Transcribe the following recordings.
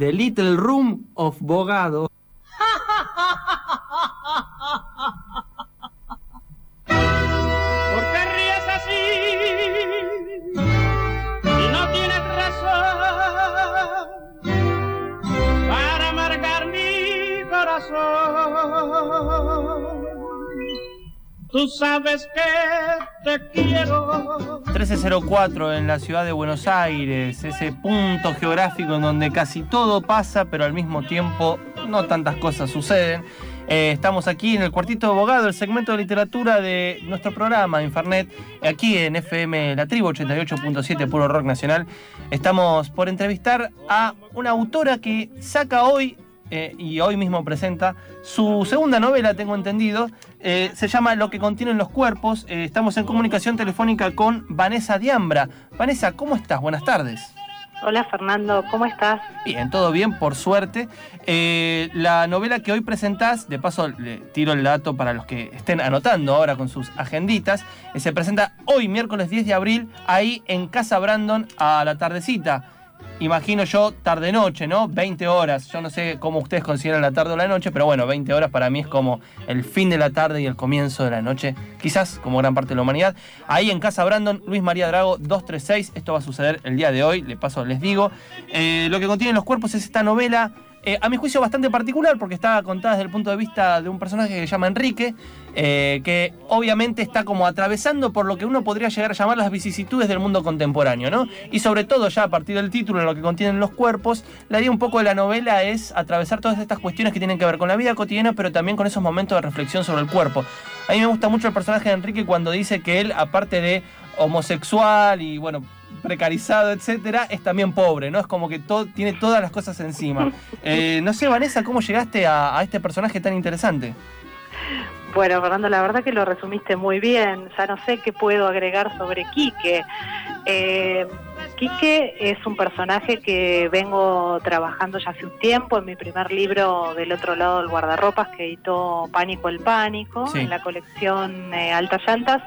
The Little Room of Bogado. ¿Por qué ríes así? Y no tienes razón para amargar mi corazón. Tú sabes que te quiero. 1304 en la ciudad de Buenos Aires, ese punto geográfico en donde casi todo pasa, pero al mismo tiempo no tantas cosas suceden. Eh, estamos aquí en el Cuartito de Abogado, el segmento de literatura de nuestro programa Infernet, aquí en FM La Tribu 88.7 Puro Rock Nacional. Estamos por entrevistar a una autora que saca hoy eh, y hoy mismo presenta su segunda novela, tengo entendido. Eh, se llama Lo que contienen los cuerpos. Eh, estamos en comunicación telefónica con Vanessa Diambra. Vanessa, ¿cómo estás? Buenas tardes. Hola Fernando, ¿cómo estás? Bien, todo bien, por suerte. Eh, la novela que hoy presentás, de paso le tiro el dato para los que estén anotando ahora con sus agenditas, eh, se presenta hoy, miércoles 10 de abril, ahí en Casa Brandon a la tardecita. Imagino yo tarde-noche, ¿no? 20 horas. Yo no sé cómo ustedes consideran la tarde o la noche, pero bueno, 20 horas para mí es como el fin de la tarde y el comienzo de la noche. Quizás como gran parte de la humanidad. Ahí en Casa Brandon, Luis María Drago 236. Esto va a suceder el día de hoy, de paso les digo. Eh, lo que contienen los cuerpos es esta novela. Eh, a mi juicio bastante particular porque está contada desde el punto de vista de un personaje que se llama Enrique, eh, que obviamente está como atravesando por lo que uno podría llegar a llamar las vicisitudes del mundo contemporáneo, ¿no? Y sobre todo ya a partir del título, en lo que contienen los cuerpos, la idea un poco de la novela es atravesar todas estas cuestiones que tienen que ver con la vida cotidiana, pero también con esos momentos de reflexión sobre el cuerpo. A mí me gusta mucho el personaje de Enrique cuando dice que él, aparte de homosexual y bueno, precarizado, etcétera, es también pobre, ¿no? Es como que todo, tiene todas las cosas encima. Eh, no sé, Vanessa, ¿cómo llegaste a, a este personaje tan interesante? Bueno, Fernando, la verdad que lo resumiste muy bien. Ya no sé qué puedo agregar sobre Quique. Eh, Quique es un personaje que vengo trabajando ya hace un tiempo en mi primer libro del otro lado del guardarropas que editó Pánico el Pánico, Sí. en la colección eh, Altas Llantas.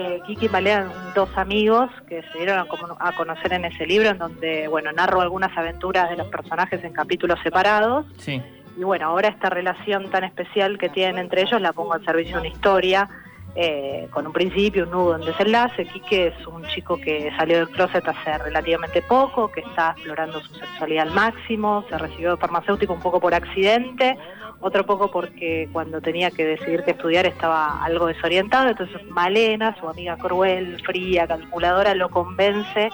Eh, Kiki y Malea eran dos amigos que se dieron a conocer en ese libro, en donde, bueno, narro algunas aventuras de los personajes en capítulos separados. Sí. Y bueno, ahora esta relación tan especial que tienen entre ellos la pongo al servicio de una historia, eh, con un principio, un nudo, un desenlace. Quique es un chico que salió del closet hace relativamente poco, que está explorando su sexualidad al máximo, se recibió de farmacéutico un poco por accidente, otro poco porque cuando tenía que decidir qué estudiar estaba algo desorientado, entonces Malena, su amiga cruel, fría, calculadora, lo convence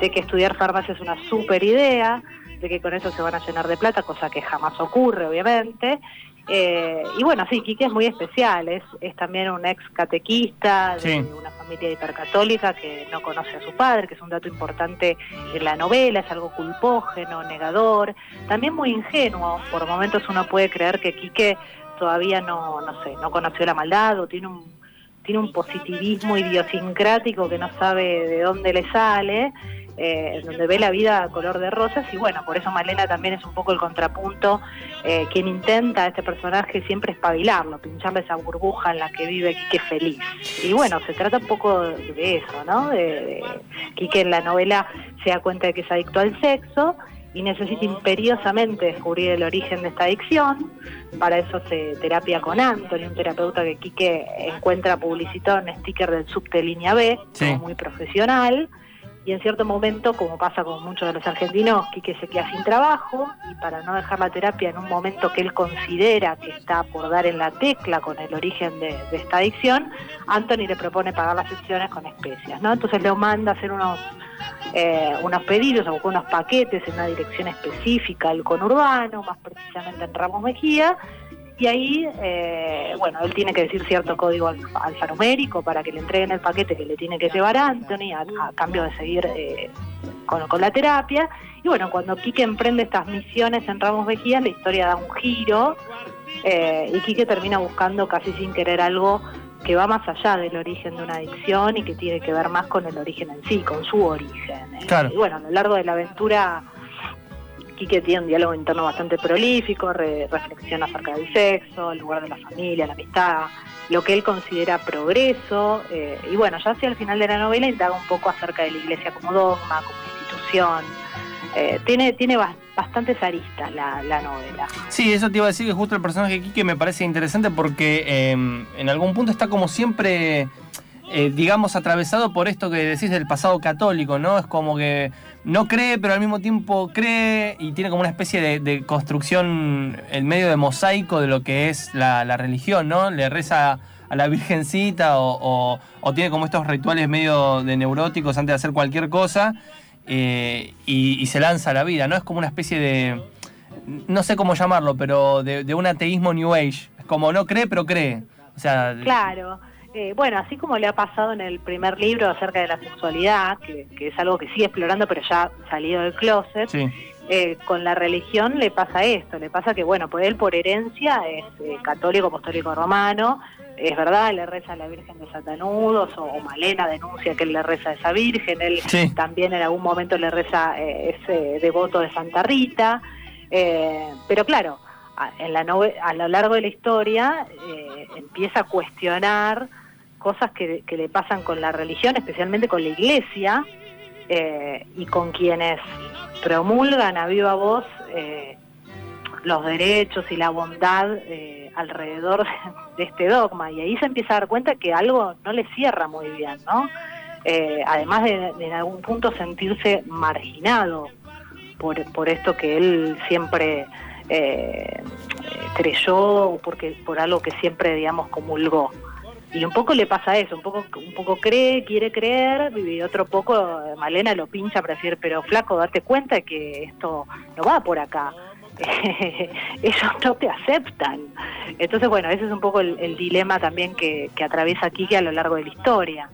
de que estudiar farmacia es una super idea, de que con eso se van a llenar de plata, cosa que jamás ocurre, obviamente. Eh, y bueno, sí, Quique es muy especial, es, es también un ex catequista de Sí. una familia hipercatólica que no conoce a su padre, que es un dato importante en la novela, es algo culpógeno, negador, también muy ingenuo. Por momentos uno puede creer que Quique todavía no, no sé, no conoció la maldad o tiene un tiene un positivismo idiosincrático que no sabe de dónde le sale, eh, donde ve la vida a color de rosas y bueno, por eso Malena también es un poco el contrapunto, eh, quien intenta a este personaje siempre espabilarlo, pincharle esa burbuja en la que vive Quique feliz. Y bueno, se trata un poco de eso, ¿no? De, de Quique en la novela se da cuenta de que es adicto al sexo y necesita imperiosamente descubrir el origen de esta adicción. Para eso se terapia con Anthony, un terapeuta que Quique encuentra publicitado en sticker del subte línea B, Sí. muy profesional. Y en cierto momento, como pasa con muchos de los argentinos, Quique se queda sin trabajo y para no dejar la terapia en un momento que él considera que está por dar en la tecla con el origen de, esta adicción, Anthony le propone pagar las sesiones con especias, ¿no? Entonces le manda a hacer unos eh, unos pedidos, o unos paquetes en una dirección específica, el conurbano, más precisamente en Ramos Mejía, Y ahí, eh, bueno, él tiene que decir cierto código al- alfanumérico para que le entreguen el paquete que le tiene que llevar Anthony a, a cambio de seguir eh, con, con la terapia. Y bueno, cuando Quique emprende estas misiones en Ramos Mejía, la historia da un giro eh, y Quique termina buscando casi sin querer algo que va más allá del origen de una adicción y que tiene que ver más con el origen en sí, con su origen. Eh, Claro. Y bueno, a lo largo de la aventura, Quique tiene un diálogo interno bastante prolífico, re- reflexiona acerca del sexo, el lugar de la familia, la amistad, lo que él considera progreso. eh, y bueno, ya hacia el final de la novela indaga un poco acerca de la iglesia como dogma, como institución. Eh, tiene tiene bas- bastantes aristas la, la novela. Sí, eso te iba a decir que justo el personaje de Quique me parece interesante porque eh, en algún punto está como siempre, eh, digamos, atravesado por esto que decís del pasado católico, ¿no? Es como que no cree, pero al mismo tiempo cree y tiene como una especie de, de construcción en medio de mosaico de lo que es la, religión, ¿no? Le reza a la Virgencita o, o- o tiene como estos rituales medio de neuróticos antes de hacer cualquier cosa eh, y, y se lanza a la vida, ¿no? Es como una especie de no sé cómo llamarlo, pero de, de un ateísmo New Age. Es como no cree, pero cree. O sea, Claro. Eh, bueno, así como le ha pasado en el primer libro acerca de la sexualidad, que, que es algo que sigue explorando, pero ya salido del closet, sí, eh, con la religión le pasa esto, le pasa que, bueno, pues él por herencia es eh, católico, apostólico romano, es verdad, le reza a la Virgen de Satanudos, o, o Malena denuncia que él le reza a esa Virgen, él Sí. también en algún momento le reza, eh, es eh, devoto de Santa Rita, eh, pero claro, a, en la a lo largo de la historia eh, empieza a cuestionar cosas que, que le pasan con la religión, especialmente con la iglesia, eh, y con quienes promulgan a viva voz eh, los derechos y la bondad eh, alrededor de este dogma. Y ahí se empieza a dar cuenta que algo no le cierra muy bien, ¿no? Eh, además de, de en algún punto sentirse marginado por, por esto que él siempre eh, creyó, o porque, por algo que siempre, digamos, comulgó. Y un poco le pasa eso, un poco, un poco cree, quiere creer, y otro poco eh, Malena lo pincha para decir, pero flaco, date cuenta que esto no va por acá. Ellos no te aceptan. Entonces, bueno, ese es un poco el, dilema también que, atraviesa Kike a lo largo de la historia.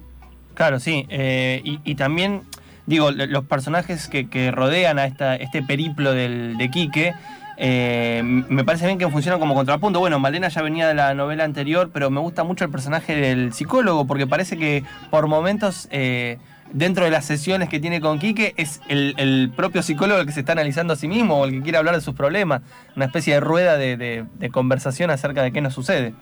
claro, sí. Eh, y, también, digo, los personajes que, que rodean a esta, este periplo del, de Quique, eh, me parece bien que funcionan como contrapunto. Bueno, Malena ya venía de la novela anterior, pero me gusta mucho el personaje del psicólogo, porque parece que por momentos, eh, dentro de las sesiones que tiene con Quique, es el, el propio psicólogo el que se está analizando a sí mismo o el que quiere hablar de sus problemas. Una especie de rueda de, de- de conversación acerca de qué nos sucede.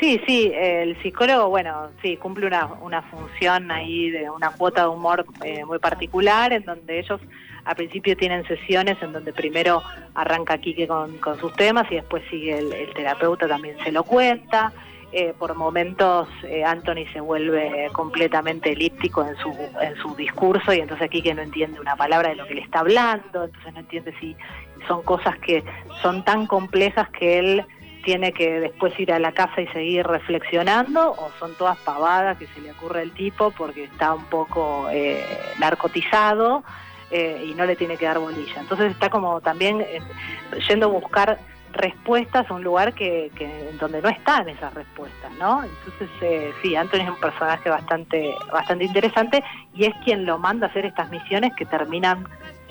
Sí, sí, el psicólogo, bueno, sí, cumple una, una función ahí de una cuota de humor eh, muy particular, en donde ellos al principio tienen sesiones en donde primero arranca Quique con, sus temas y después sigue el, el terapeuta, también se lo cuenta. Eh, por momentos eh, Anthony se vuelve completamente elíptico en su, en su discurso y entonces Quique no entiende una palabra de lo que le está hablando, entonces no entiende si son cosas que son tan complejas que él tiene que después ir a la casa y seguir reflexionando o son todas pavadas que se le ocurre al tipo porque está un poco eh, narcotizado eh, y no le tiene que dar bolilla. Entonces está como también eh, yendo a buscar respuestas a un lugar que, que donde no están esas respuestas, ¿no? Entonces eh, sí, Anthony es un personaje bastante bastante interesante y es quien lo manda a hacer estas misiones que terminan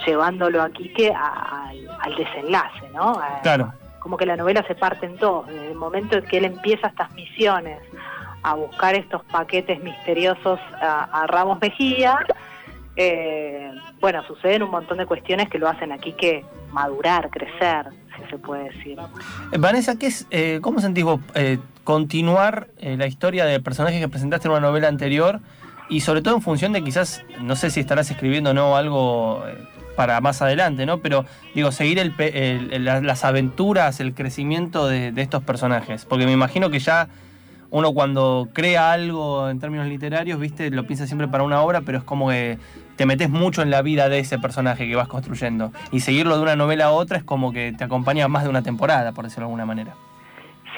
llevándolo a Quique a- al, al desenlace, ¿no? A- Claro. como que la novela se parte en dos. Desde el momento en que él empieza estas misiones a buscar estos paquetes misteriosos a Ramos Mejía, eh, bueno, suceden un montón de cuestiones que lo hacen aquí que madurar, crecer, si se puede decir. Eh, Vanessa, ¿qué es, eh, ¿cómo sentís vos continuar la historia del personaje que presentaste en una novela anterior? Y sobre todo en función de quizás, no sé si estarás escribiendo o no algo para más adelante, ¿no? Pero digo, seguir las aventuras, el crecimiento de, de estos personajes. Porque me imagino que ya uno cuando crea algo en términos literarios, viste, lo piensa siempre para una obra, pero es como que te metes mucho en la vida de ese personaje que vas construyendo. Y seguirlo de una novela a otra es como que te acompaña más de una temporada, por decirlo de alguna manera.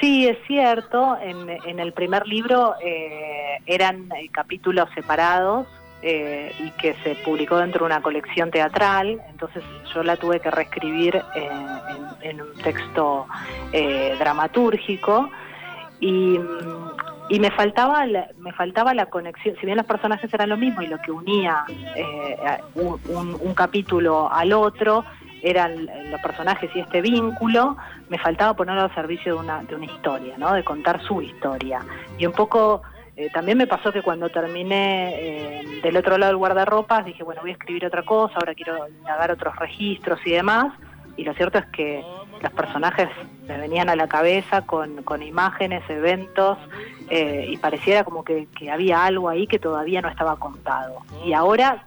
Sí, es cierto, en, en el primer libro eh, eran eh, capítulos separados eh, y que se publicó dentro de una colección teatral, entonces yo la tuve que reescribir en, en un texto eh, dramatúrgico y, mm, y me faltaba la, me faltaba la conexión, si bien los personajes eran lo mismo y lo que unía eh, un capítulo al otro eran los personajes y este vínculo, me faltaba ponerlo al servicio de una, de una historia, ¿no? de contar su historia. Y un poco eh, también me pasó que cuando terminé eh, del otro lado del guardarropas dije, bueno, voy a escribir otra cosa, ahora quiero indagar otros registros y demás. Y lo cierto es que los personajes me venían a la cabeza con, con imágenes, eventos, eh, y pareciera como que, que había algo ahí que todavía no estaba contado. Y ahora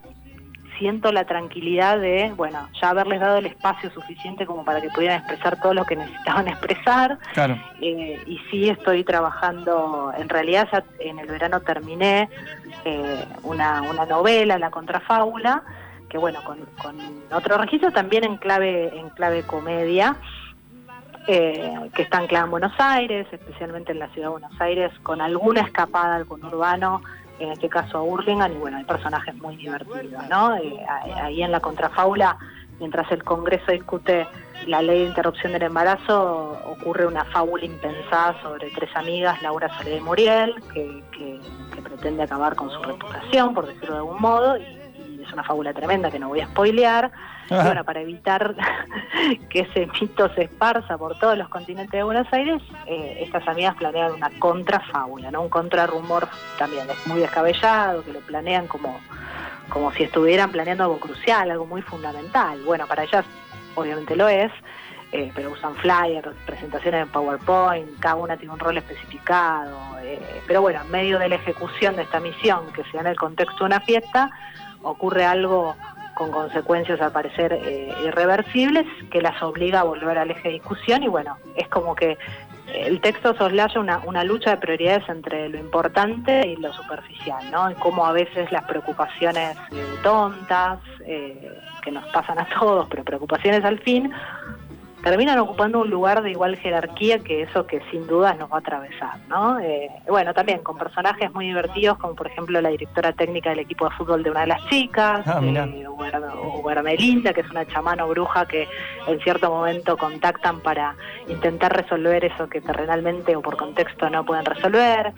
siento la tranquilidad de, bueno, ya haberles dado el espacio suficiente como para que pudieran expresar todo lo que necesitaban expresar. Claro. Eh, y sí estoy trabajando, en realidad ya en el verano terminé eh, una, una novela, La Contrafábula, que bueno, con, con otro registro también en clave, en clave comedia, eh, que está anclada en Buenos Aires, especialmente en la ciudad de Buenos Aires, con alguna escapada al conurbano, en este caso a Hurlingham, y bueno, hay personajes muy divertidos, ¿no? Eh, ahí en la contrafábula, mientras el Congreso discute la ley de interrupción del embarazo, ocurre una fábula impensada sobre tres amigas, Laura Soledad y Muriel, que, que- que pretende acabar con su reputación, por decirlo de algún modo, y es una fábula tremenda que no voy a spoilear. Y bueno, para evitar que ese mito se esparza por todos los continentes de Buenos Aires, eh, estas amigas planean una contrafábula, ¿no? Un contrarrumor también es muy descabellado, que lo planean como, como si estuvieran planeando algo crucial, algo muy fundamental. Bueno, para ellas obviamente lo es, eh, pero usan flyers, presentaciones en PowerPoint, cada una tiene un rol especificado. eh, pero bueno, en medio de la ejecución de esta misión, que se da en el contexto de una fiesta, ocurre algo con consecuencias al parecer eh, irreversibles que las obliga a volver al eje de discusión y bueno, es como que el texto soslaya una, una lucha de prioridades entre lo importante y lo superficial, ¿no? Y cómo a veces las preocupaciones tontas, eh, que nos pasan a todos, pero preocupaciones al fin, terminan ocupando un lugar de igual jerarquía que eso que sin dudas nos va a atravesar, ¿no? Eh, bueno, también con personajes muy divertidos, como por ejemplo la directora técnica del equipo de fútbol de una de las chicas, Ah, eh, que es una chamana o bruja que en cierto momento contactan para intentar resolver eso que terrenalmente o por contexto no pueden resolver.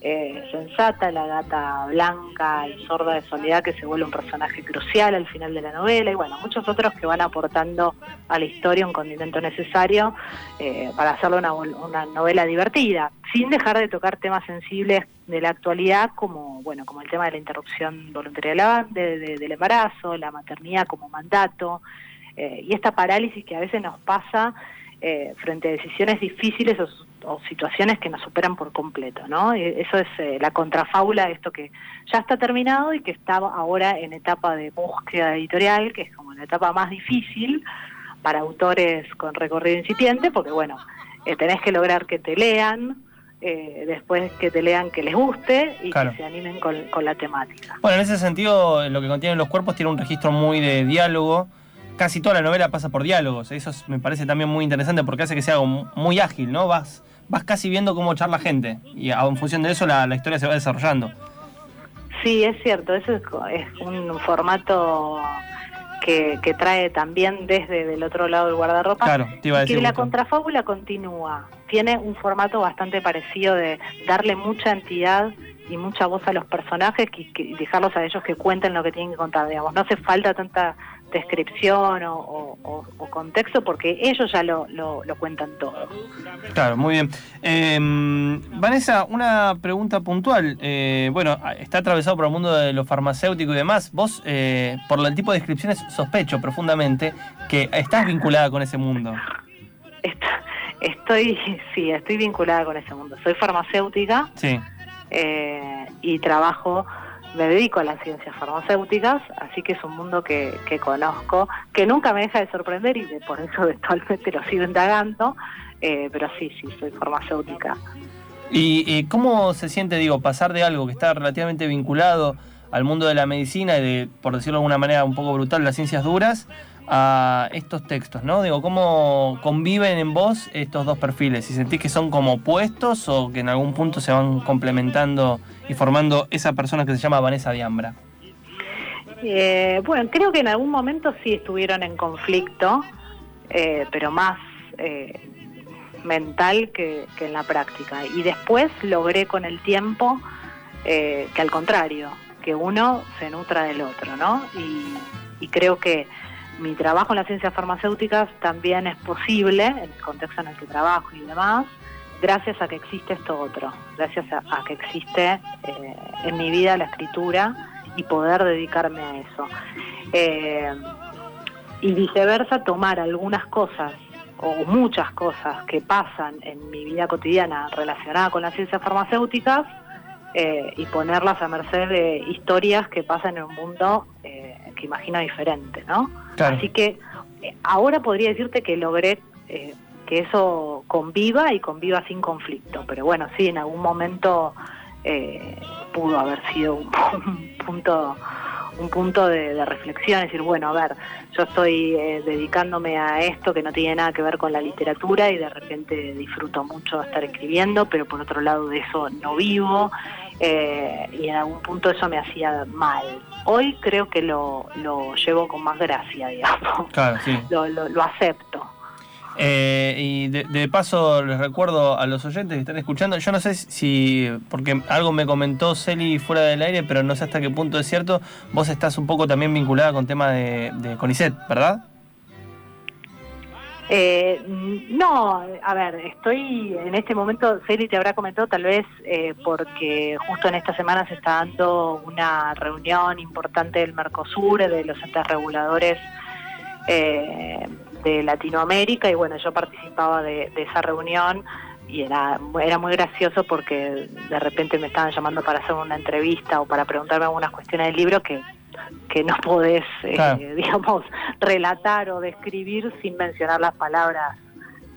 Eh, sensata, la gata blanca y sorda de soledad que se vuelve un personaje crucial al final de la novela y bueno, muchos otros que van aportando a la historia un condimento necesario eh, para hacerlo una, una novela divertida, sin dejar de tocar temas sensibles de la actualidad como bueno como el tema de la interrupción voluntaria de la- de- del embarazo, la maternidad como mandato eh, y esta parálisis que a veces nos pasa eh, frente a decisiones difíciles o, o situaciones que nos superan por completo, ¿no? Y Eso es eh, la contrafábula de esto que ya está terminado y que está ahora en etapa de búsqueda editorial, que es como la etapa más difícil para autores con recorrido incipiente, porque bueno, eh, tenés que lograr que te lean, eh, después que te lean que les guste y Claro. que se animen con, con la temática. Bueno, en ese sentido, lo que contienen los cuerpos tiene un registro muy de diálogo. Casi toda la novela pasa por diálogos. Eso es- me parece también muy interesante porque hace que sea muy ágil, ¿no? Vas, vas casi viendo cómo charla gente. Y a- en función de eso la, la historia se va desarrollando. Sí, es cierto, eso es, es un formato que, que trae también desde del otro lado del guardarropa. Claro, te iba a y que decir. la contrafábula continúa. Tiene un formato bastante parecido de darle mucha entidad y mucha voz a los personajes y, que- y dejarlos a ellos que cuenten lo que tienen que contar. Digamos, no hace falta tanta descripción o, o- contexto porque ellos ya lo, lo, lo cuentan todo. Claro, muy bien. Eh, Vanessa, una pregunta puntual. Eh, bueno, está atravesado por el mundo de lo farmacéutico y demás. Vos, eh, por el tipo de descripciones, sospecho profundamente que estás vinculada con ese mundo. Est- Estoy, sí, estoy vinculada con ese mundo. Soy farmacéutica. Sí. eh, y trabajo, me dedico a las ciencias farmacéuticas, así que es un mundo que, que conozco, que nunca me deja de sorprender y de- por eso actualmente lo sigo indagando, eh, pero sí, sí, soy farmacéutica. ¿Y eh, cómo se siente, digo, pasar de algo que está relativamente vinculado al mundo de la medicina y de, por decirlo de alguna manera un poco brutal, las ciencias duras, a estos textos, ¿no? Digo, ¿cómo conviven en vos estos dos perfiles? Si sentís que son como opuestos o que en algún punto se van complementando y formando esa persona que se llama Vanessa Diambra. Eh, bueno, creo que en algún momento sí estuvieron en conflicto, eh, pero más eh, mental que, en la práctica. Y después logré con el tiempo eh, que al contrario, que uno se nutra del otro, ¿no? Y creo que mi trabajo en las ciencias farmacéuticas también es posible, en el contexto en el que trabajo y demás, gracias a que existe esto otro, gracias a, que existe eh, en mi vida la escritura y poder dedicarme a eso. Eh, y viceversa, tomar algunas cosas o muchas cosas que pasan en mi vida cotidiana relacionada con las ciencias farmacéuticas eh, y ponerlas a merced de historias que pasan en un mundo eh, que imagino diferente, ¿no? Claro. Así que eh, ahora podría decirte que logré eh, que eso conviva y conviva sin conflicto, pero bueno, sí, en algún momento eh, pudo haber sido un, un punto un punto de, de reflexión, es decir, bueno, a ver, yo estoy eh, dedicándome a esto que no tiene nada que ver con la literatura y de repente disfruto mucho estar escribiendo, pero por otro lado de eso no vivo eh, y en algún punto eso me hacía mal. Hoy creo que lo, lo llevo con más gracia, digamos, Claro, sí. lo, lo, lo acepto. Eh, y de, paso les recuerdo a los oyentes que están escuchando, yo no sé si, porque algo me comentó Celi fuera del aire, pero no sé hasta qué punto es cierto, vos estás un poco también vinculada con tema de, de CONICET, ¿verdad? Eh, no, a ver, estoy en este momento, Celi te habrá comentado tal vez eh, porque justo en esta semana se está dando una reunión importante del Mercosur, de los entes reguladores eh, de Latinoamérica y bueno, yo participaba de, de esa reunión y era, era muy gracioso porque de repente me estaban llamando para hacer una entrevista o para preguntarme algunas cuestiones del libro que, que no podés, eh, digamos, relatar o describir sin mencionar las palabras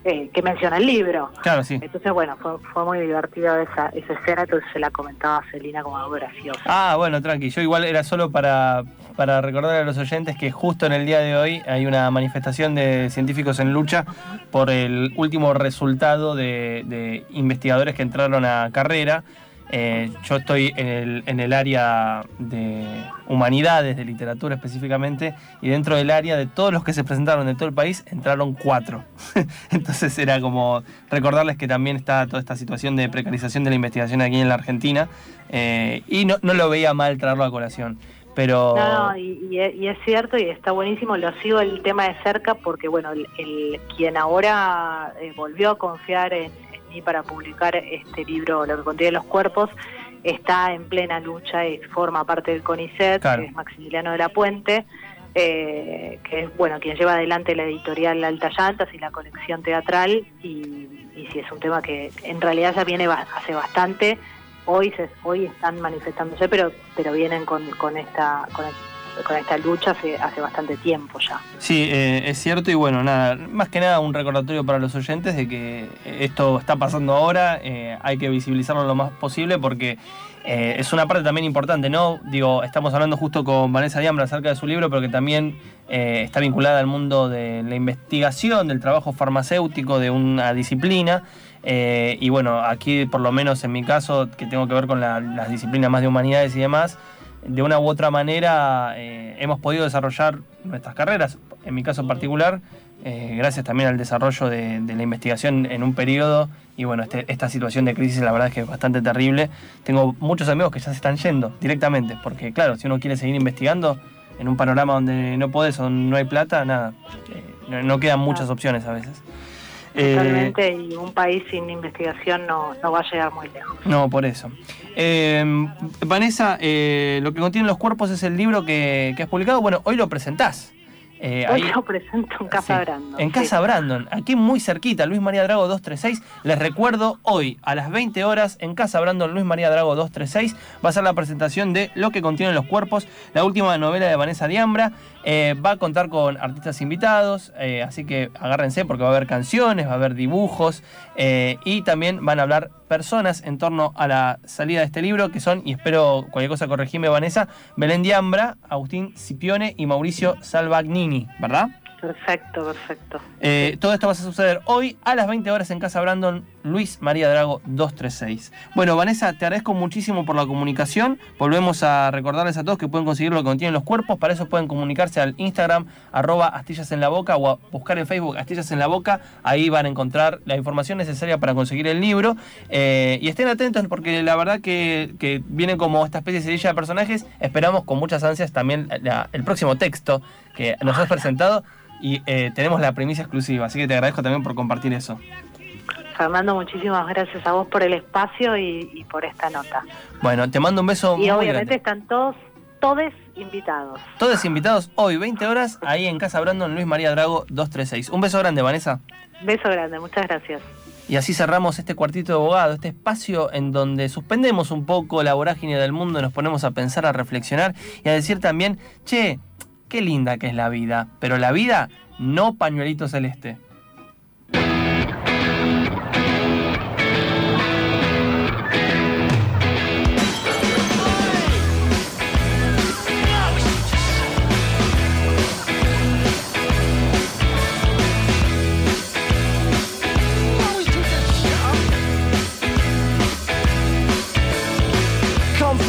eh, que menciona el libro. Claro, sí. Entonces, bueno, fue, fue muy divertida esa, esa escena, entonces se la comentaba a Celina como algo gracioso. Ah, bueno, tranqui. Yo igual era solo para, para recordar a los oyentes que justo en el día de hoy hay una manifestación de científicos en lucha por el último resultado de, de investigadores que entraron a carrera. Eh, yo estoy en el, en el área de humanidades, de literatura específicamente, y dentro del área de todos los que se presentaron de todo el país, entraron cuatro. Entonces era como recordarles que también está toda esta situación de precarización de la investigación aquí en la Argentina, eh, y no, no lo veía mal traerlo a colación. Pero No, no, y, es- cierto y está buenísimo, lo sigo el tema de cerca porque, bueno, el, quien ahora eh, volvió a confiar en mí para publicar este libro, Lo que contiene los cuerpos, está en plena lucha y forma parte del CONICET, Claro. que es Maximiliano de la Puente, eh, que es, bueno, quien lleva adelante la editorial Alta Llantas y la colección teatral, y, y sí, es un tema que en realidad ya viene hace bastante, hoy se, hoy están manifestándose pero pero vienen con, con esta con, el- con esta lucha hace, hace bastante tiempo ya Sí, eh, es cierto y bueno, nada, más que nada un recordatorio para los oyentes de que esto está pasando ahora, eh, hay que visibilizarlo lo más posible porque eh, es una parte también importante, ¿no? Digo, estamos hablando justo con Vanessa Diambra acerca de su libro, pero que también eh, está vinculada al mundo de la investigación, del trabajo farmacéutico, de una disciplina. y bueno, aquí por lo menos en mi caso, que tengo que ver con la- las disciplinas más de humanidades y demás, de una u otra manera eh, hemos podido desarrollar nuestras carreras, en mi caso particular, eh, gracias también al desarrollo de, de la investigación en un periodo y bueno, este- esta situación de crisis la verdad es que es bastante terrible. Tengo muchos amigos que ya se están yendo directamente, porque claro, si uno quiere seguir investigando en un panorama donde no podés o no hay plata, nada, eh, no, no quedan muchas opciones a veces. Eh, totalmente y un país sin investigación no, no va a llegar muy lejos no, por eso. Eh, Vanessa, eh, lo que contienen los cuerpos es el libro que, que has publicado. Bueno, hoy lo presentás. Eh, hoy ahí- lo presento en Casa Sí, Brandon En sí. Casa Brandon, aquí muy cerquita, Luis María Drago 236. Les recuerdo, hoy a las 20 horas en Casa Brandon, Luis María Drago 236, va a ser la presentación de Lo que contienen los cuerpos, la última novela de Vanessa Diambra. Eh, va a contar con artistas invitados, eh, así que agárrense porque va a haber canciones, va a haber dibujos eh, y también van a hablar personas en torno a la salida de este libro, que son, y espero cualquier cosa corregime Vanessa, Belén Diambra, Agustín Scipione y Mauricio Salvagnini, ¿verdad? perfecto perfecto todo esto va a suceder hoy a las 20 horas en Casa Brandon, Luis María Drago 236. Bueno, Vanessa, te agradezco muchísimo por la comunicación. Volvemos a recordarles a todos que pueden conseguir lo que contienen los cuerpos. Para eso pueden comunicarse al Instagram, arroba astillas en la boca, o a buscar en Facebook astillas en la boca. Ahí van a encontrar la información necesaria para conseguir el libro. Eh, y estén atentos porque la verdad que, que viene como esta especie de cerilla de personajes. Esperamos con muchas ansias también el próximo texto que nos has presentado. Y eh, tenemos la primicia exclusiva, así que te agradezco también por compartir eso. Fernando, muchísimas gracias a vos por el espacio y, y por esta nota. Bueno, te mando un beso y muy obviamente grande. están todos, todes invitados. Todos invitados hoy, 20 horas, ahí en Casa Brandon, Luis María Drago 236. Un beso grande, Vanessa. Beso grande, muchas gracias. Y así cerramos este cuartito de abogado, este espacio en donde suspendemos un poco la vorágine del mundo, nos ponemos a pensar, a reflexionar y a decir también, che, qué linda que es la vida, pero la vida no pañuelito celeste.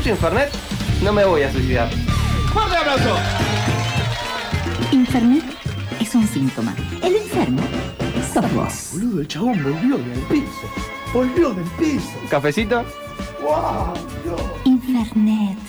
escucho Infernet, no me voy a suicidar. ¡Fuerte aplauso! Infernet es un síntoma. El enfermo sos vos. Boludo, el chabón volvió del piso. Volvió del piso. ¿Cafecito? ¡Wow! Dios. Infernet.